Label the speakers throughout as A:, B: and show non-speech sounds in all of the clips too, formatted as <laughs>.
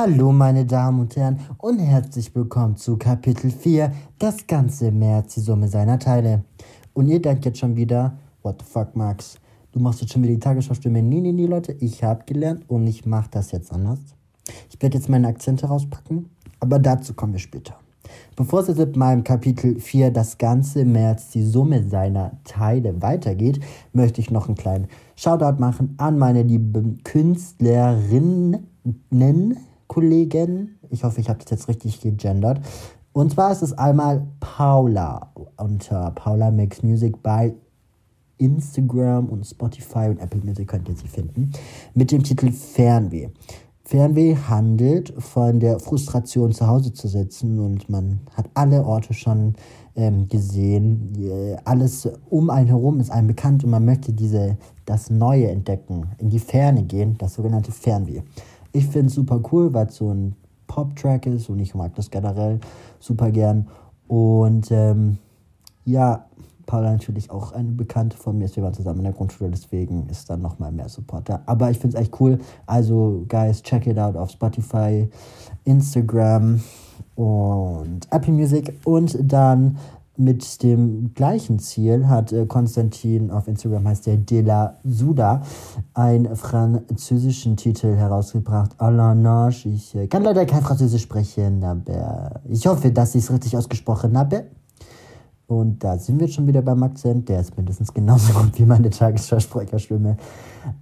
A: Hallo meine Damen und Herren und herzlich willkommen zu Kapitel 4, das ganze März, die Summe seiner Teile. Und ihr denkt jetzt schon wieder, what the fuck Max, du machst jetzt schon wieder die Tagesschau-Stimme. Nee, nee, nee Leute, ich habe gelernt und ich mache das jetzt anders. Ich werde jetzt meine Akzente rauspacken, aber dazu kommen wir später. Bevor es jetzt mit meinem Kapitel 4 das ganze März die Summe seiner Teile weitergeht, möchte ich noch einen kleinen Shoutout machen an meine lieben Künstlerinnen, Kollegen. Ich hoffe, ich habe das jetzt richtig gegendert. Und zwar ist es einmal Paula unter Paula Makes Music bei Instagram und Spotify und Apple Music könnt ihr sie finden mit dem Titel Fernweh. Fernweh handelt von der Frustration zu Hause zu sitzen und man hat alle Orte schon ähm, gesehen. Alles um einen herum ist einem bekannt und man möchte diese, das Neue entdecken, in die Ferne gehen, das sogenannte Fernweh. Ich finde es super cool, weil es so ein Pop-Track ist und ich mag das generell super gern. Und ähm, ja, Paula natürlich auch eine Bekannte von mir ist. Wir waren zusammen in der Grundschule, deswegen ist dann nochmal mehr Supporter. Aber ich finde es echt cool. Also, guys, check it out auf Spotify, Instagram und Apple Music. Und dann mit dem gleichen Ziel hat äh, Konstantin auf Instagram heißt der De La Suda einen französischen Titel herausgebracht. Alanage. Ich äh, kann leider kein Französisch sprechen, aber ich hoffe, dass ich es richtig ausgesprochen habe. Und da sind wir schon wieder beim Akzent. Der ist mindestens genauso gut wie meine Tagesversprecherstimme.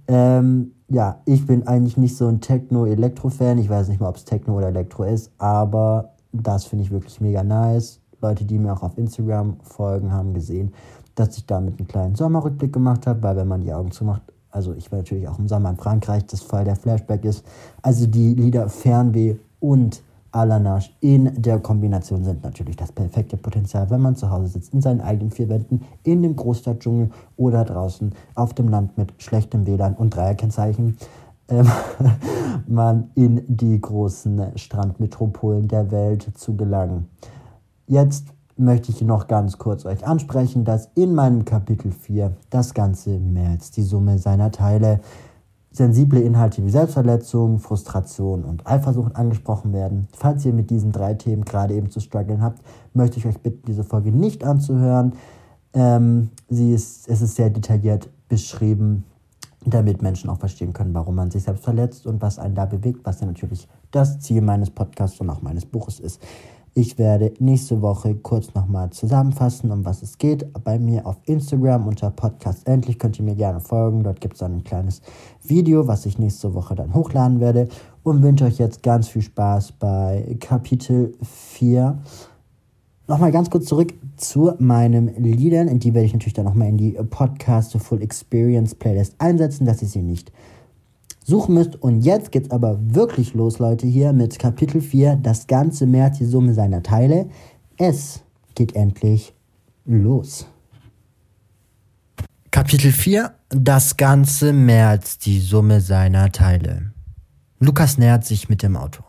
A: Ähm, ja, ich bin eigentlich nicht so ein Techno-Elektro-Fan. Ich weiß nicht mal, ob es Techno oder Elektro ist, aber das finde ich wirklich mega nice. Leute, die mir auch auf Instagram folgen, haben gesehen, dass ich damit einen kleinen Sommerrückblick gemacht habe, weil wenn man die Augen zumacht, also ich war natürlich auch im Sommer in Frankreich, das voll der Flashback ist. Also die Lieder Fernweh und Alanash in der Kombination sind natürlich das perfekte Potenzial, wenn man zu Hause sitzt, in seinen eigenen vier Wänden, in dem Großstadtdschungel oder draußen auf dem Land mit schlechtem WLAN und Dreierkennzeichen, ähm, <laughs> man in die großen Strandmetropolen der Welt zu gelangen. Jetzt möchte ich noch ganz kurz euch ansprechen, dass in meinem Kapitel 4 das ganze März die Summe seiner Teile sensible Inhalte wie Selbstverletzung, Frustration und Eifersucht angesprochen werden. Falls ihr mit diesen drei Themen gerade eben zu strugglen habt, möchte ich euch bitten, diese Folge nicht anzuhören. Ähm, sie ist, es ist sehr detailliert beschrieben, damit Menschen auch verstehen können, warum man sich selbst verletzt und was einen da bewegt, was ja natürlich das Ziel meines Podcasts und auch meines Buches ist. Ich werde nächste Woche kurz nochmal zusammenfassen, um was es geht. Bei mir auf Instagram unter Podcast Endlich könnt ihr mir gerne folgen. Dort gibt es dann ein kleines Video, was ich nächste Woche dann hochladen werde. Und wünsche euch jetzt ganz viel Spaß bei Kapitel 4. Nochmal ganz kurz zurück zu meinen Liedern. Die werde ich natürlich dann nochmal in die Podcast Full Experience Playlist einsetzen, dass ihr sie nicht suchen müsst. Und jetzt geht's aber wirklich los, Leute, hier mit Kapitel 4, das ganze März, die Summe seiner Teile. Es geht endlich los. Kapitel 4, das ganze März, die Summe seiner Teile. Lukas nähert sich mit dem Auto.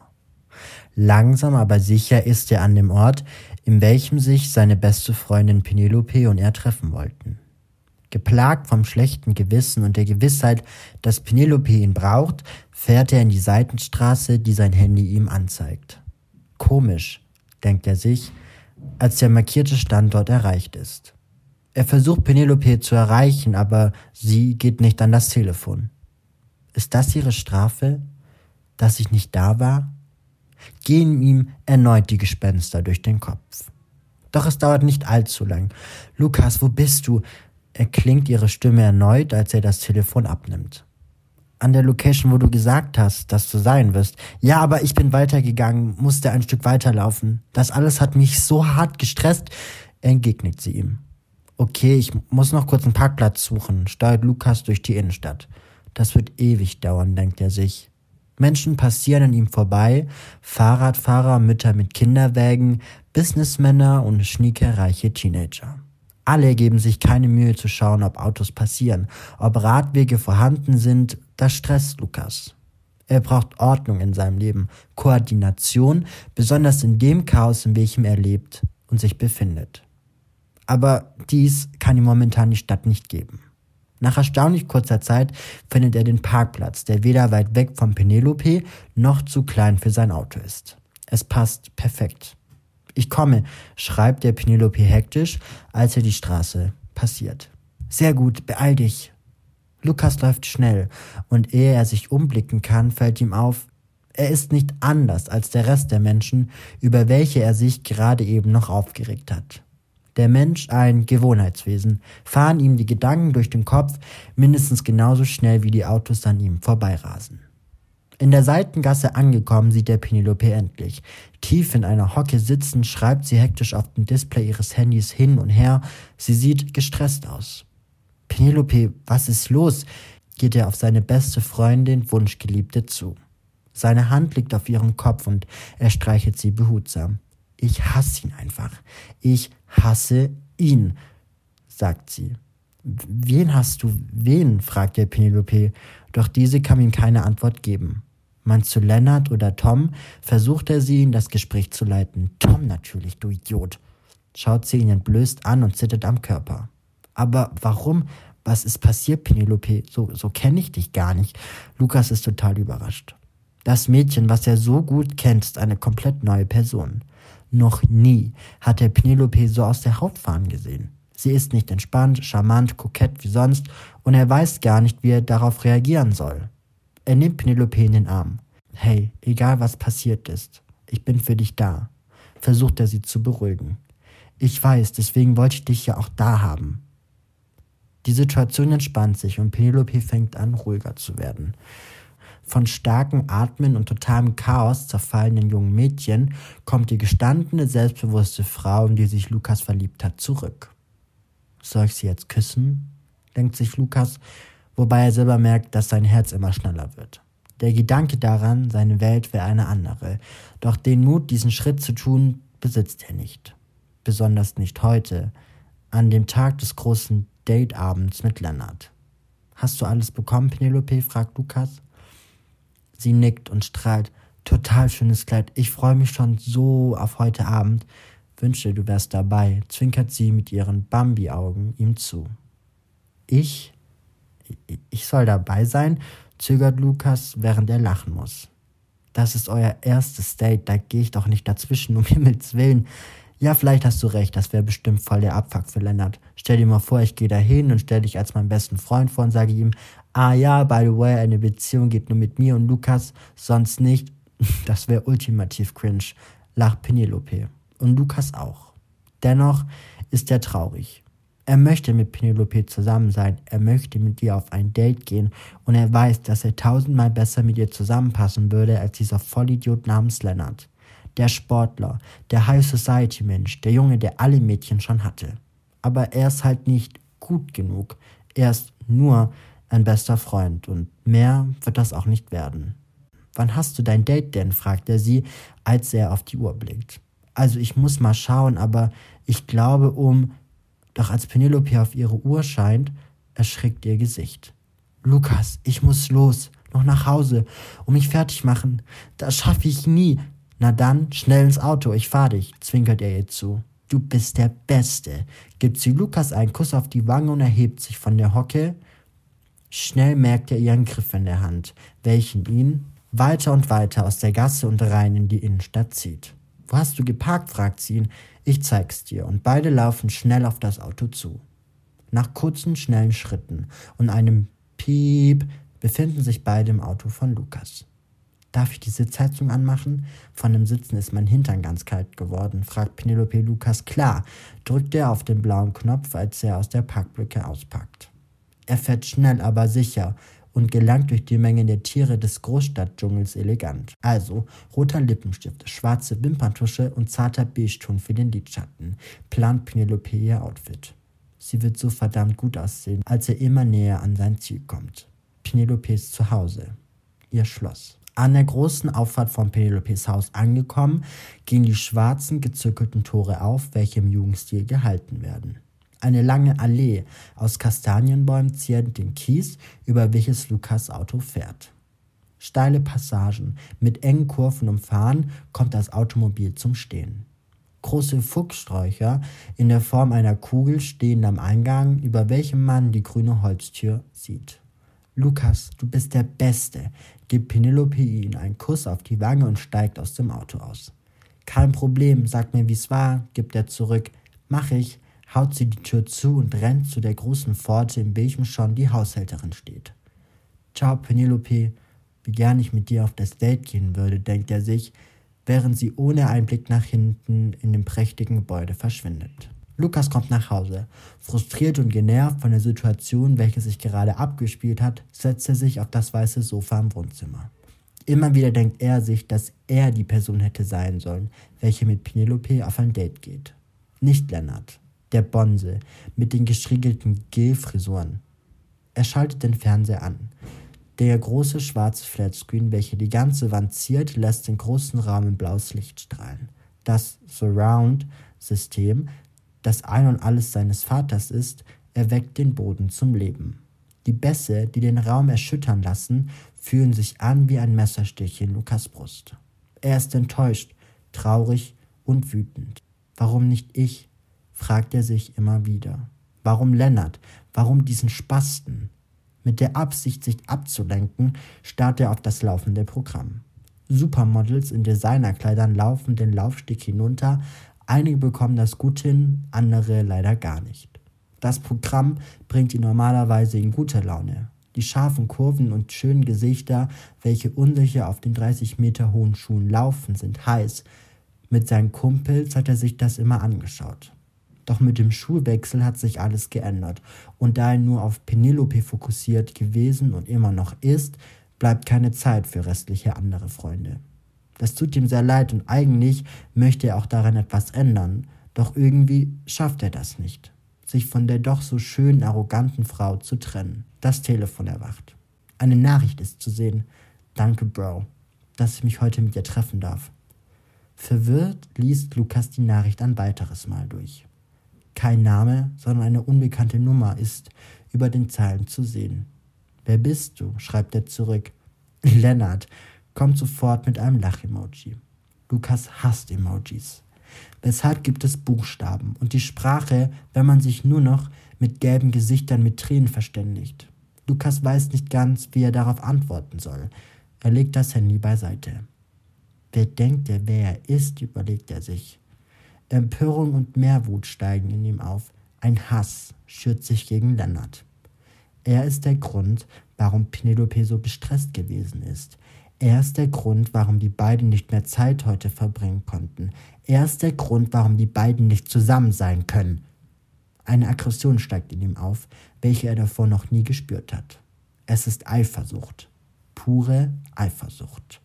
A: Langsam aber sicher ist er an dem Ort, in welchem sich seine beste Freundin Penelope und er treffen wollten. Geplagt vom schlechten Gewissen und der Gewissheit, dass Penelope ihn braucht, fährt er in die Seitenstraße, die sein Handy ihm anzeigt. Komisch, denkt er sich, als der markierte Standort erreicht ist. Er versucht Penelope zu erreichen, aber sie geht nicht an das Telefon. Ist das ihre Strafe, dass ich nicht da war? Gehen ihm erneut die Gespenster durch den Kopf. Doch es dauert nicht allzu lang. Lukas, wo bist du? Erklingt ihre Stimme erneut, als er das Telefon abnimmt. An der Location, wo du gesagt hast, dass du sein wirst. Ja, aber ich bin weitergegangen, musste ein Stück weiterlaufen. Das alles hat mich so hart gestresst, entgegnet sie ihm. Okay, ich muss noch kurz einen Parkplatz suchen, steuert Lukas durch die Innenstadt. Das wird ewig dauern, denkt er sich. Menschen passieren an ihm vorbei, Fahrradfahrer, Mütter mit Kinderwägen, Businessmänner und schniekereiche Teenager. Alle geben sich keine Mühe zu schauen, ob Autos passieren, ob Radwege vorhanden sind. Das stresst Lukas. Er braucht Ordnung in seinem Leben, Koordination, besonders in dem Chaos, in welchem er lebt und sich befindet. Aber dies kann ihm momentan die Stadt nicht geben. Nach erstaunlich kurzer Zeit findet er den Parkplatz, der weder weit weg von Penelope noch zu klein für sein Auto ist. Es passt perfekt. Ich komme, schreibt der Penelope hektisch, als er die Straße passiert. Sehr gut, beeil dich. Lukas läuft schnell, und ehe er sich umblicken kann, fällt ihm auf, er ist nicht anders als der Rest der Menschen, über welche er sich gerade eben noch aufgeregt hat. Der Mensch ein Gewohnheitswesen, fahren ihm die Gedanken durch den Kopf mindestens genauso schnell wie die Autos an ihm vorbeirasen. In der Seitengasse angekommen, sieht der Penelope endlich. Tief in einer Hocke sitzend schreibt sie hektisch auf dem Display ihres Handys hin und her. Sie sieht gestresst aus. Penelope, was ist los? geht er auf seine beste Freundin, Wunschgeliebte zu. Seine Hand liegt auf ihrem Kopf und er streichelt sie behutsam. Ich hasse ihn einfach. Ich hasse ihn, sagt sie. Wen hast du, wen? fragt der Penelope, doch diese kann ihm keine Antwort geben. Meinst du Lennart oder Tom? versucht er sie in das Gespräch zu leiten. Tom natürlich, du Idiot. Schaut sie ihn entblößt an und zittert am Körper. Aber warum? Was ist passiert, Penelope? So, so kenne ich dich gar nicht. Lukas ist total überrascht. Das Mädchen, was er so gut kennt, ist eine komplett neue Person. Noch nie hat er Penelope so aus der Haut fahren gesehen. Sie ist nicht entspannt, charmant, kokett wie sonst und er weiß gar nicht, wie er darauf reagieren soll. Er nimmt Penelope in den Arm. Hey, egal was passiert ist, ich bin für dich da, versucht er sie zu beruhigen. Ich weiß, deswegen wollte ich dich ja auch da haben. Die Situation entspannt sich und Penelope fängt an, ruhiger zu werden von starkem Atmen und totalem Chaos zerfallenen jungen Mädchen kommt die gestandene, selbstbewusste Frau, in die sich Lukas verliebt hat, zurück. Soll ich sie jetzt küssen? denkt sich Lukas, wobei er selber merkt, dass sein Herz immer schneller wird. Der Gedanke daran, seine Welt wäre eine andere, doch den Mut, diesen Schritt zu tun, besitzt er nicht. Besonders nicht heute, an dem Tag des großen Dateabends mit Lennart. Hast du alles bekommen, Penelope? fragt Lukas. Sie nickt und strahlt. Total schönes Kleid. Ich freue mich schon so auf heute Abend. Wünsche, du wärst dabei, zwinkert sie mit ihren Bambi-Augen ihm zu. Ich? Ich soll dabei sein? zögert Lukas, während er lachen muss. Das ist euer erstes Date, da gehe ich doch nicht dazwischen, um <laughs> Himmels Willen. Ja, vielleicht hast du recht, das wäre bestimmt voll der Abfuck für Lennart. Stell dir mal vor, ich gehe da hin und stell dich als meinen besten Freund vor und sage ihm, ah ja, by the way, eine Beziehung geht nur mit mir und Lukas, sonst nicht. <laughs> Das wäre ultimativ cringe, lacht Penelope. Und Lukas auch. Dennoch ist er traurig. Er möchte mit Penelope zusammen sein, er möchte mit ihr auf ein Date gehen und er weiß, dass er tausendmal besser mit ihr zusammenpassen würde als dieser Vollidiot namens Lennart der Sportler, der High Society Mensch, der Junge, der alle Mädchen schon hatte. Aber er ist halt nicht gut genug. Er ist nur ein bester Freund und mehr wird das auch nicht werden. Wann hast du dein Date denn? fragt er sie, als er auf die Uhr blickt. Also ich muss mal schauen, aber ich glaube um. Doch als Penelope auf ihre Uhr scheint, erschrickt ihr Gesicht. Lukas, ich muss los, noch nach Hause, und mich fertig machen. Das schaffe ich nie. Na dann, schnell ins Auto, ich fahr dich, zwinkert er ihr zu. Du bist der Beste, gibt sie Lukas einen Kuss auf die Wange und erhebt sich von der Hocke. Schnell merkt er ihren Griff in der Hand, welchen ihn weiter und weiter aus der Gasse und rein in die Innenstadt zieht. Wo hast du geparkt? fragt sie ihn. Ich zeig's dir. Und beide laufen schnell auf das Auto zu. Nach kurzen, schnellen Schritten und einem Piep befinden sich beide im Auto von Lukas. Darf ich die Sitzheizung anmachen? Von dem Sitzen ist mein Hintern ganz kalt geworden, fragt Penelope Lukas. Klar, drückt er auf den blauen Knopf, als er aus der Parkbrücke auspackt. Er fährt schnell, aber sicher und gelangt durch die Menge der Tiere des Großstadtdschungels elegant. Also roter Lippenstift, schwarze Wimperntusche und zarter Beige-Ton für den Lidschatten, plant Penelope ihr Outfit. Sie wird so verdammt gut aussehen, als er immer näher an sein Ziel kommt. Penelope ist zu Hause. Ihr Schloss. An der großen Auffahrt von Penelopes Haus angekommen, gehen die schwarzen gezirkelten Tore auf, welche im Jugendstil gehalten werden. Eine lange Allee aus Kastanienbäumen ziert den Kies, über welches Lukas Auto fährt. Steile Passagen mit engen Kurven umfahren, kommt das Automobil zum Stehen. Große Fuchssträucher in der Form einer Kugel stehen am Eingang, über welchem man die grüne Holztür sieht. Lukas, du bist der Beste, gibt Penelope ihm einen Kuss auf die Wange und steigt aus dem Auto aus. Kein Problem, sag mir, wie's war, gibt er zurück. Mach ich, haut sie die Tür zu und rennt zu der großen Pforte, in welchem schon die Haushälterin steht. Ciao, Penelope, wie gern ich mit dir auf das Date gehen würde, denkt er sich, während sie ohne einen Blick nach hinten in dem prächtigen Gebäude verschwindet. Lukas kommt nach Hause. Frustriert und genervt von der Situation, welche sich gerade abgespielt hat, setzt er sich auf das weiße Sofa im Wohnzimmer. Immer wieder denkt er sich, dass er die Person hätte sein sollen, welche mit Penelope auf ein Date geht. Nicht Lennart, der Bonse mit den gestriegelten Gel-Frisuren. Er schaltet den Fernseher an. Der große schwarze Flatscreen, welcher die ganze Wand ziert, lässt den großen Raum in blaues Licht strahlen. Das Surround-System, das ein und alles seines Vaters ist, erweckt den Boden zum Leben. Die Bässe, die den Raum erschüttern lassen, fühlen sich an wie ein Messerstich in Lukas Brust. Er ist enttäuscht, traurig und wütend. Warum nicht ich? Fragt er sich immer wieder. Warum Lennart? Warum diesen Spasten? Mit der Absicht, sich abzulenken, starrt er auf das laufende Programm. Supermodels in Designerkleidern laufen den Laufsteg hinunter, einige bekommen das gut hin, andere leider gar nicht. Das Programm bringt ihn normalerweise in gute Laune. Die scharfen Kurven und schönen Gesichter, welche unsicher auf den 30 Meter hohen Schuhen laufen, sind heiß. Mit seinen Kumpels hat er sich das immer angeschaut. Doch mit dem Schulwechsel hat sich alles geändert. Und da er nur auf Penelope fokussiert gewesen und immer noch ist, bleibt keine Zeit für restliche andere Freunde. Das tut ihm sehr leid und eigentlich möchte er auch daran etwas ändern, doch irgendwie schafft er das nicht, sich von der doch so schön arroganten Frau zu trennen. Das Telefon erwacht. Eine Nachricht ist zu sehen. Danke, Bro, dass ich mich heute mit dir treffen darf. Verwirrt liest Lukas die Nachricht ein weiteres Mal durch. Kein Name, sondern eine unbekannte Nummer ist über den Zeilen zu sehen. Wer bist du? schreibt er zurück. <laughs> Lennart kommt sofort mit einem Lach-Emoji. Lukas hasst Emojis. Weshalb gibt es Buchstaben und die Sprache, wenn man sich nur noch mit gelben Gesichtern mit Tränen verständigt? Lukas weiß nicht ganz, wie er darauf antworten soll. Er legt das Handy beiseite. Wer denkt er, wer er ist, überlegt er sich. Empörung und Mehrwut steigen in ihm auf. Ein Hass schürt sich gegen Lennart. Er ist der Grund, warum Penelope so gestresst gewesen ist. Er ist der Grund, warum die beiden nicht mehr Zeit heute verbringen konnten. Er ist der Grund, warum die beiden nicht zusammen sein können. Eine Aggression steigt in ihm auf, welche er davor noch nie gespürt hat. Es ist Eifersucht. Pure Eifersucht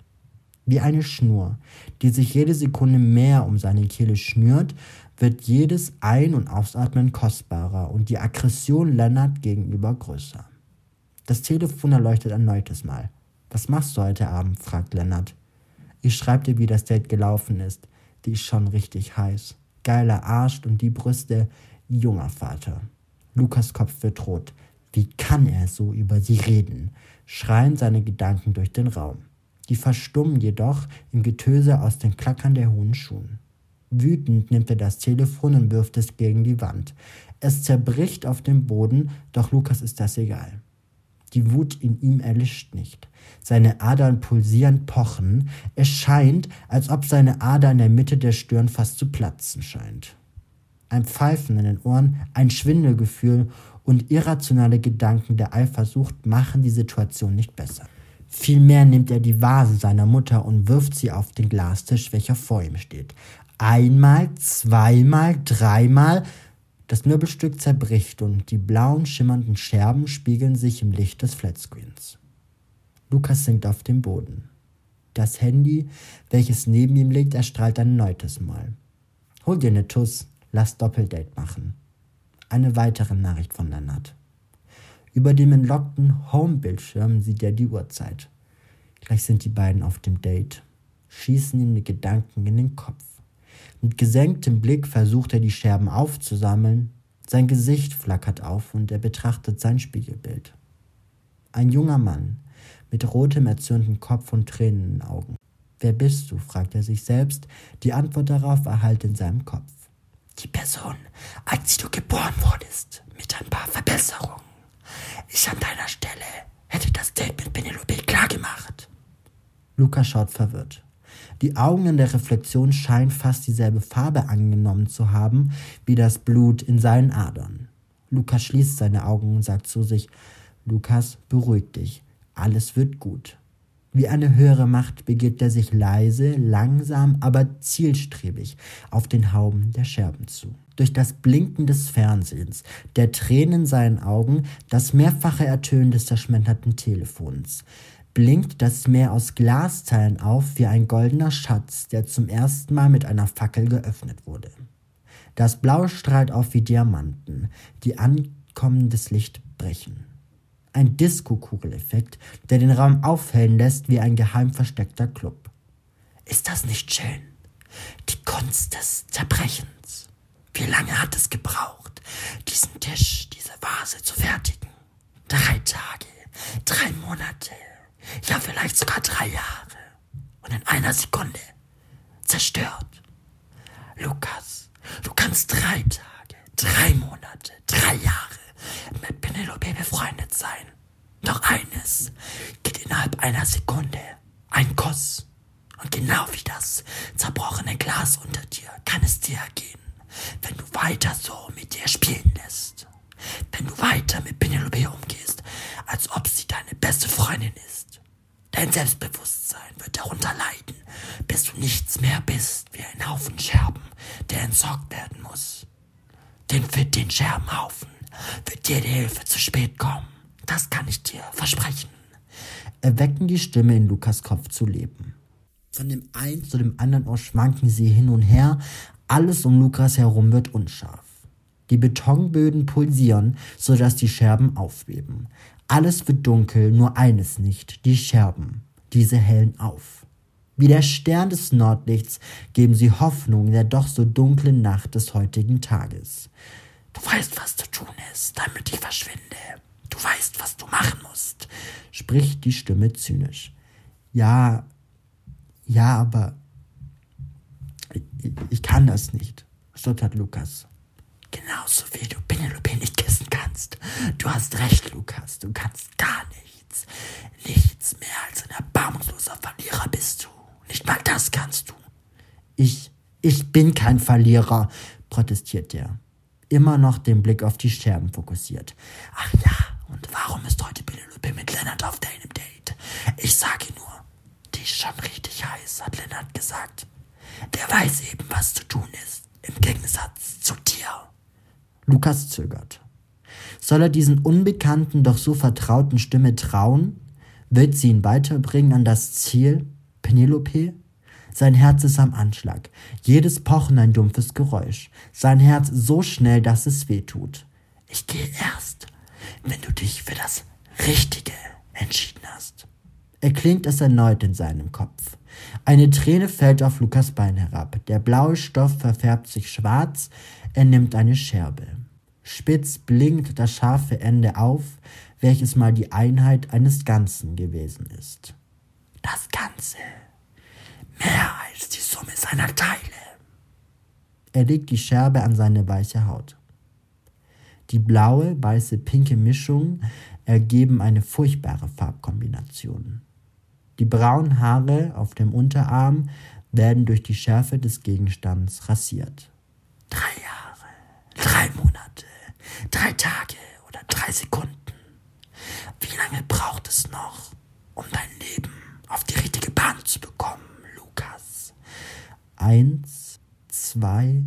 A: wie eine Schnur, die sich jede Sekunde mehr um seine Kehle schnürt, wird jedes Ein- und Ausatmen kostbarer und die Aggression Lennart gegenüber größer. Das Telefon erleuchtet erneutes Mal. Was machst du heute Abend? fragt Lennart. Ich schreib dir, wie das Date gelaufen ist. Die ist schon richtig heiß. Geiler Arsch und die Brüste. Junger Vater. Lukas Kopf wird rot. Wie kann er so über sie reden? Schreien seine Gedanken durch den Raum. Die verstummen jedoch im Getöse aus den Klackern der hohen Schuhen. Wütend nimmt er das Telefon und wirft es gegen die Wand. Es zerbricht auf dem Boden, doch Lukas ist das egal. Die Wut in ihm erlischt nicht. Seine Adern pulsieren, pochen. Es scheint, als ob seine Ader in der Mitte der Stirn fast zu platzen scheint. Ein Pfeifen in den Ohren, ein Schwindelgefühl und irrationale Gedanken der Eifersucht machen die Situation nicht besser. Vielmehr nimmt er die Vase seiner Mutter und wirft sie auf den Glastisch, welcher vor ihm steht. Einmal, zweimal, dreimal. Das Möbelstück zerbricht und die blauen, schimmernden Scherben spiegeln sich im Licht des Flatscreens. Lukas sinkt auf den Boden. Das Handy, welches neben ihm liegt, erstrahlt ein erneutes Mal. Hol dir ne Tuss, lass Doppeldate machen. Eine weitere Nachricht von Lennart. Über dem entlockten Home-Bildschirm sieht er die Uhrzeit. Gleich sind die beiden auf dem Date, schießen ihm die Gedanken in den Kopf. Mit gesenktem Blick versucht er die Scherben aufzusammeln, sein Gesicht flackert auf und er betrachtet sein Spiegelbild. Ein junger Mann mit rotem erzürnten Kopf und Tränen in den Augen. Wer bist du? fragt er sich selbst. Die Antwort darauf erhallt in seinem Kopf.
B: Die Person, als du geboren wurdest, mit ein paar Verbesserungen. Ich an deiner Stelle hätte das Date mit Penelope klargemacht.
A: Lukas schaut verwirrt. Die Augen in der Reflexion scheinen fast dieselbe Farbe angenommen zu haben wie das Blut in seinen Adern. Lukas schließt seine Augen und sagt zu sich, Lukas, beruhig dich, alles wird gut. Wie eine höhere Macht begibt er sich leise, langsam, aber zielstrebig auf den Hauben der Scherben zu. Durch das Blinken des Fernsehens, der Tränen in seinen Augen, das mehrfache Ertönen des zerschmetterten Telefons, blinkt das Meer aus Glasteilen auf wie ein goldener Schatz, der zum ersten Mal mit einer Fackel geöffnet wurde. Das Blau strahlt auf wie Diamanten, die ankommendes Licht brechen. Ein Disco-Kugeleffekt, der den Raum aufhellen lässt wie ein geheim versteckter Club.
B: Ist das nicht schön? Die Kunst des Zerbrechens. Wie lange hat es gebraucht, diesen Tisch, diese Vase zu fertigen? Drei Tage, drei Monate, ja vielleicht sogar drei Jahre. Und in einer Sekunde zerstört. Lukas, du kannst drei Tage, drei Monate, drei Jahre mit Penelope befreundet sein. Doch eines geht innerhalb einer Sekunde. Ein Kuss. Und genau wie das zerbrochene Glas unter dir kann es dir ergehen, wenn du weiter so mit dir spielen lässt. Wenn du weiter mit Penelope umgehst, als ob sie deine beste Freundin ist. Dein Selbstbewusstsein wird darunter leiden, bis du nichts mehr bist wie ein Haufen Scherben, der entsorgt werden muss. Denn für den Scherbenhaufen wird dir die Hilfe zu spät kommen. Das kann ich dir versprechen.
A: Erwecken die Stimme in Lukas Kopf zu leben. Von dem einen zu dem anderen Ohr schwanken sie hin und her, alles um Lukas herum wird unscharf. Die Betonböden pulsieren, sodass die Scherben aufbeben. Alles wird dunkel, nur eines nicht, die Scherben. Diese hellen auf. Wie der Stern des Nordlichts geben sie Hoffnung in der doch so dunklen Nacht des heutigen Tages.
B: Du weißt, was zu tun ist, damit ich verschwinde. Du weißt, was du machen musst,
A: spricht die Stimme zynisch. Ja, ja, aber ich, kann das nicht, stottert Lukas.
B: Genauso wie du Penelope nicht kissen kannst. Du hast recht, Lukas. Du kannst gar nichts. Nichts mehr als ein erbarmungsloser Verlierer bist du. Nicht mal das kannst du.
A: Ich, ich bin kein Verlierer, protestiert er. Immer noch den Blick auf die Scherben fokussiert.
B: Ach ja, und warum ist heute Penelope mit Lennart auf deinem Date? Ich sage nur, die ist schon richtig heiß, hat Lennart gesagt. Der weiß eben, was zu tun ist, im Gegensatz zu dir.
A: Lukas zögert. Soll er diesen unbekannten, doch so vertrauten Stimme trauen? Wird sie ihn weiterbringen an das Ziel? Penelope? Sein Herz ist am Anschlag. Jedes Pochen ein dumpfes Geräusch. Sein Herz so schnell, dass es weh tut.
B: Ich gehe erst, wenn du dich für das Richtige entschieden hast.
A: Erklingt es erneut in seinem Kopf. Eine Träne fällt auf Lukas Bein herab. Der blaue Stoff verfärbt sich schwarz. Er nimmt eine Scherbe. Spitz blinkt das scharfe Ende auf, welches mal die Einheit eines Ganzen gewesen ist.
B: Das Ganze. Mehr als die Summe seiner Teile.
A: Er legt die Scherbe an seine weiche Haut. Die blaue, weiße, pinke Mischung ergeben eine furchtbare Farbkombination. Die braunen Haare auf dem Unterarm werden durch die Schärfe des Gegenstands rasiert.
B: Drei Jahre, drei Monate, drei Tage oder drei Sekunden. Wie lange braucht es noch, um dein Leben auf die richtige Bahn zu bekommen, Lukas?
A: Eins, zwei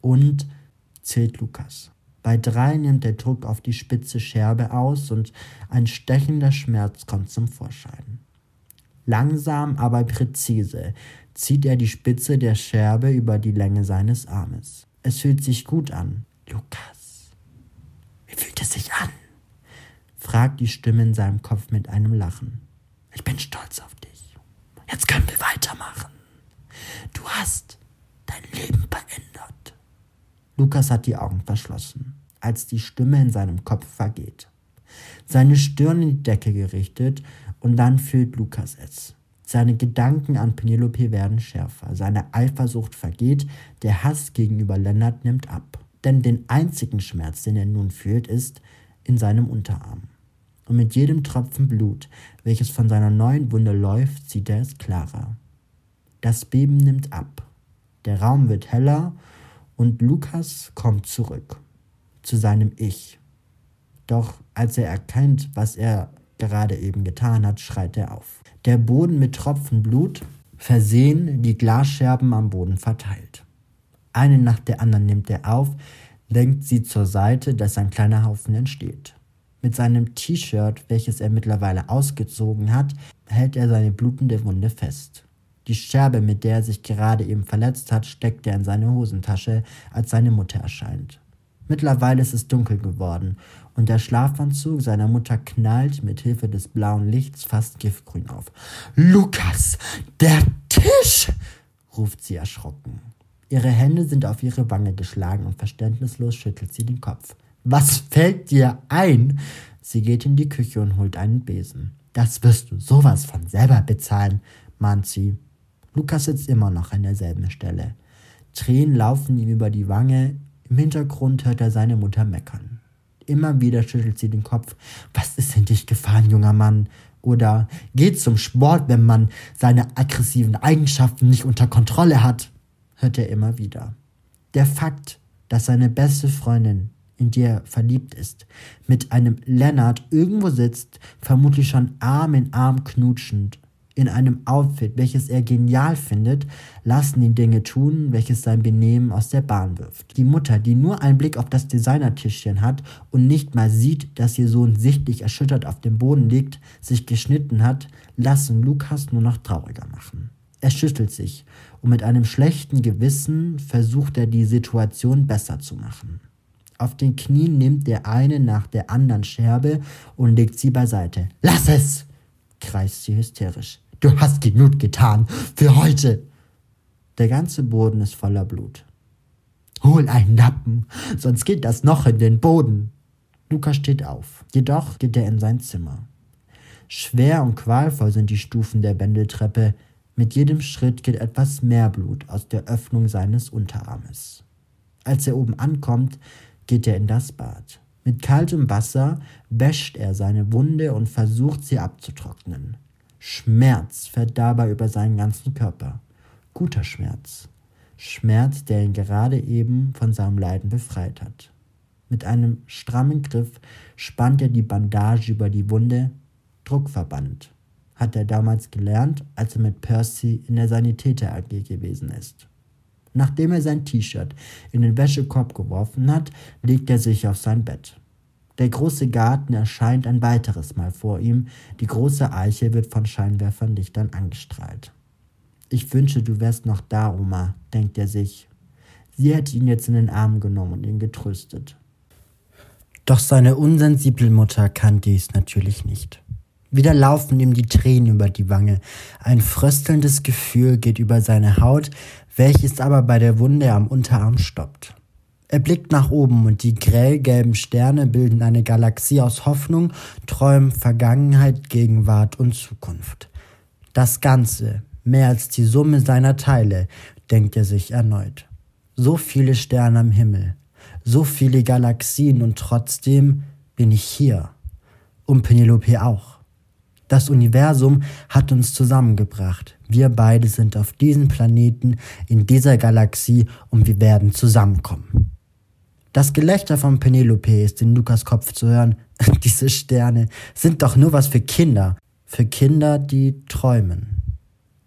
A: und zählt Lukas. Bei drei nimmt der Druck auf die spitze Scherbe aus und ein stechender Schmerz kommt zum Vorschein. Langsam, aber präzise zieht er die Spitze der Scherbe über die Länge seines Armes. Es fühlt sich gut an.
B: Lukas, wie fühlt es sich an?
A: fragt die Stimme in seinem Kopf mit einem Lachen.
B: Ich bin stolz auf dich. Jetzt können wir weitermachen. Du hast dein Leben verändert.
A: Lukas hat die Augen verschlossen, als die Stimme in seinem Kopf vergeht. Seine Stirn in die Decke gerichtet und dann fühlt Lukas es. Seine Gedanken an Penelope werden schärfer, seine Eifersucht vergeht, der Hass gegenüber Lennart nimmt ab. Denn den einzigen Schmerz, den er nun fühlt, ist in seinem Unterarm. Und mit jedem Tropfen Blut, welches von seiner neuen Wunde läuft, sieht er es klarer. Das Beben nimmt ab. Der Raum wird heller und Lukas kommt zurück zu seinem Ich. Doch als er erkennt, was er gerade eben getan hat, schreit er auf. Der Boden mit Tropfen Blut versehen, die Glasscherben am Boden verteilt. Eine nach der anderen nimmt er auf, lenkt sie zur Seite, dass ein kleiner Haufen entsteht. Mit seinem T-Shirt, welches er mittlerweile ausgezogen hat, hält er seine blutende Wunde fest. Die Scherbe, mit der er sich gerade eben verletzt hat, steckt er in seine Hosentasche, als seine Mutter erscheint. Mittlerweile ist es dunkel geworden und der Schlafanzug seiner Mutter knallt mit Hilfe des blauen Lichts fast giftgrün auf. Lukas, der Tisch! ruft sie erschrocken. Ihre Hände sind auf ihre Wange geschlagen und verständnislos schüttelt sie den Kopf. Was fällt dir ein? Sie geht in die Küche und holt einen Besen. Das wirst du sowas von selber bezahlen, mahnt sie. Lukas sitzt immer noch an derselben Stelle. Tränen laufen ihm über die Wange, im Hintergrund hört er seine Mutter meckern. Immer wieder schüttelt sie den Kopf. Was ist in dich gefahren, junger Mann? Oder geht zum Sport, wenn man seine aggressiven Eigenschaften nicht unter Kontrolle hat? Hört er immer wieder. Der Fakt, dass seine beste Freundin, in die er verliebt ist, mit einem Lennart irgendwo sitzt, vermutlich schon Arm in Arm knutschend, in einem Outfit, welches er genial findet, lassen ihn Dinge tun, welches sein Benehmen aus der Bahn wirft. Die Mutter, die nur einen Blick auf das Designertischchen hat und nicht mal sieht, dass ihr Sohn sichtlich erschüttert auf dem Boden liegt, sich geschnitten hat, lassen Lukas nur noch trauriger machen. Er schüttelt sich und mit einem schlechten Gewissen versucht er die Situation besser zu machen. Auf den Knien nimmt der eine nach der anderen Scherbe und legt sie beiseite. Lass es! kreist sie hysterisch. Du hast genug getan. Für heute. Der ganze Boden ist voller Blut. Hol einen Lappen, sonst geht das noch in den Boden. Lukas steht auf. Jedoch geht er in sein Zimmer. Schwer und qualvoll sind die Stufen der Wendeltreppe. Mit jedem Schritt geht etwas mehr Blut aus der Öffnung seines Unterarmes. Als er oben ankommt, geht er in das Bad. Mit kaltem Wasser wäscht er seine Wunde und versucht sie abzutrocknen. Schmerz fährt dabei über seinen ganzen Körper. Guter Schmerz. Schmerz, der ihn gerade eben von seinem Leiden befreit hat. Mit einem strammen Griff spannt er die Bandage über die Wunde. Druckverband. Hat er damals gelernt, als er mit Percy in der Sanitäter AG gewesen ist. Nachdem er sein T-Shirt in den Wäschekorb geworfen hat, legt er sich auf sein Bett. Der große Garten erscheint ein weiteres Mal vor ihm, die große Eiche wird von Scheinwerferlichtern angestrahlt. Ich wünsche, du wärst noch da, Oma, denkt er sich. Sie hätte ihn jetzt in den Arm genommen und ihn getröstet. Doch seine unsensible Mutter kann dies natürlich nicht. Wieder laufen ihm die Tränen über die Wange. Ein fröstelndes Gefühl geht über seine Haut, welches aber bei der Wunde am Unterarm stoppt. Er blickt nach oben und die grellgelben Sterne bilden eine Galaxie aus Hoffnung, Träumen, Vergangenheit, Gegenwart und Zukunft. Das Ganze, mehr als die Summe seiner Teile, denkt er sich erneut. So viele Sterne am Himmel, so viele Galaxien und trotzdem bin ich hier. Und Penelope auch. Das Universum hat uns zusammengebracht. Wir beide sind auf diesem Planeten, in dieser Galaxie und wir werden zusammenkommen. Das Gelächter von Penelope ist in Lukas Kopf zu hören. <laughs> Diese Sterne sind doch nur was für Kinder. Für Kinder, die träumen.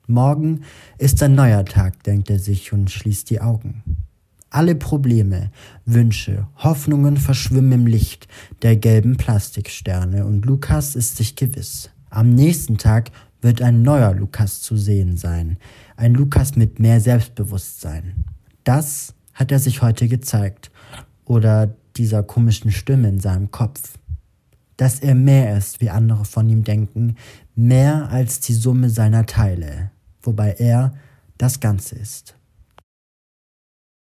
A: Morgen ist ein neuer Tag, denkt er sich und schließt die Augen. Alle Probleme, Wünsche, Hoffnungen verschwimmen im Licht der gelben Plastiksterne und Lukas ist sich gewiss. Am nächsten Tag wird ein neuer Lukas zu sehen sein. Ein Lukas mit mehr Selbstbewusstsein. Das hat er sich heute gezeigt oder dieser komischen Stimme in seinem Kopf. Dass er mehr ist, wie andere von ihm denken, mehr als die Summe seiner Teile, wobei er das Ganze ist.